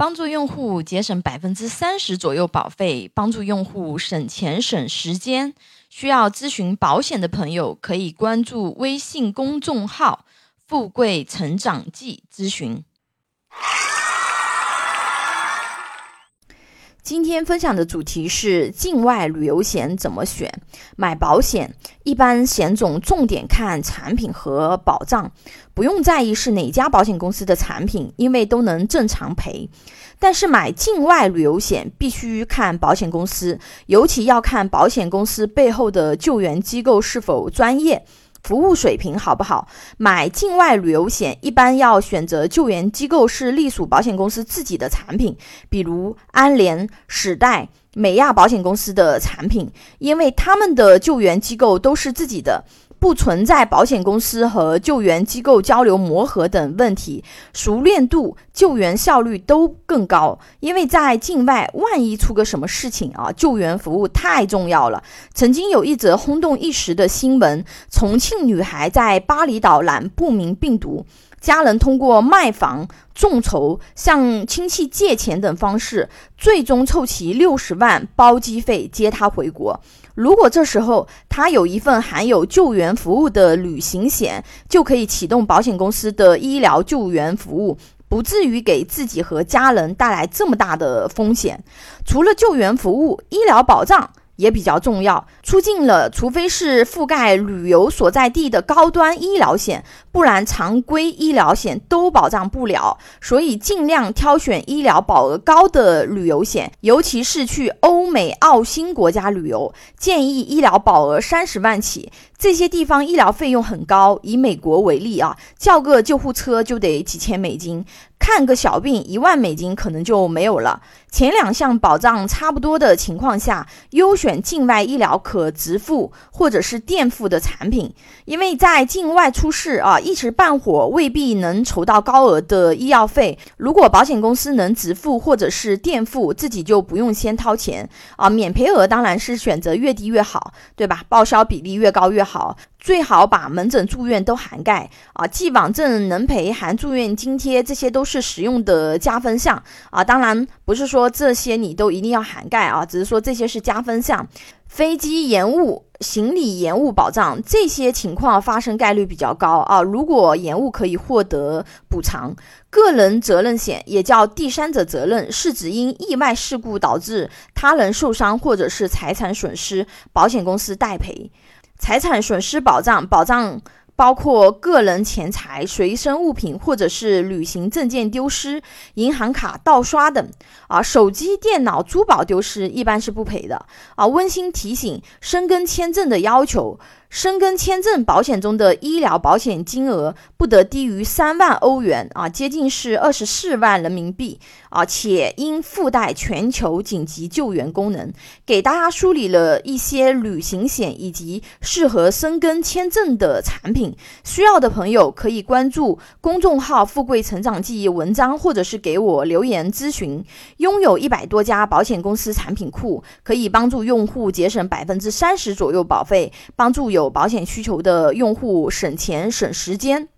帮助用户节省百分之三十左右保费，帮助用户省钱省时间。需要咨询保险的朋友可以关注微信公众号“富贵成长记”咨询。今天分享的主题是境外旅游险怎么选。买保险一般险种重点看产品和保障，不用在意是哪家保险公司的产品，因为都能正常赔。但是买境外旅游险必须看保险公司，尤其要看保险公司背后的救援机构是否专业。服务水平好不好？买境外旅游险一般要选择救援机构是隶属保险公司自己的产品，比如安联、时代、美亚保险公司的产品，因为他们的救援机构都是自己的。不存在保险公司和救援机构交流磨合等问题，熟练度、救援效率都更高。因为在境外，万一出个什么事情啊，救援服务太重要了。曾经有一则轰动一时的新闻：重庆女孩在巴厘岛染不明病毒，家人通过卖房、众筹、向亲戚借钱等方式，最终凑齐六十万包机费接她回国。如果这时候他有一份含有救援服务的旅行险，就可以启动保险公司的医疗救援服务，不至于给自己和家人带来这么大的风险。除了救援服务，医疗保障。也比较重要，出境了，除非是覆盖旅游所在地的高端医疗险，不然常规医疗险都保障不了。所以尽量挑选医疗保额高的旅游险，尤其是去欧美、澳新国家旅游，建议医疗保额三十万起。这些地方医疗费用很高，以美国为例啊，叫个救护车就得几千美金。看个小病，一万美金可能就没有了。前两项保障差不多的情况下，优选境外医疗可直付或者是垫付的产品，因为在境外出事啊，一时半会未必能筹到高额的医药费。如果保险公司能直付或者是垫付，自己就不用先掏钱啊。免赔额当然是选择越低越好，对吧？报销比例越高越好。最好把门诊、住院都涵盖啊，既往症能赔含住院津贴，这些都是实用的加分项啊。当然不是说这些你都一定要涵盖啊，只是说这些是加分项。飞机延误、行李延误保障这些情况发生概率比较高啊。如果延误可以获得补偿。个人责任险也叫第三者责任，是指因意外事故导致他人受伤或者是财产损失，保险公司代赔。财产损失保障保障包括个人钱财、随身物品或者是旅行证件丢失、银行卡盗刷等。啊，手机、电脑、珠宝丢失一般是不赔的。啊，温馨提醒：申根签证的要求。申根签证保险中的医疗保险金额不得低于三万欧元啊，接近是二十四万人民币啊，且应附带全球紧急救援功能。给大家梳理了一些旅行险以及适合申根签证的产品，需要的朋友可以关注公众号“富贵成长记忆”文章，或者是给我留言咨询。拥有一百多家保险公司产品库，可以帮助用户节省百分之三十左右保费，帮助有。有保险需求的用户省钱省时间。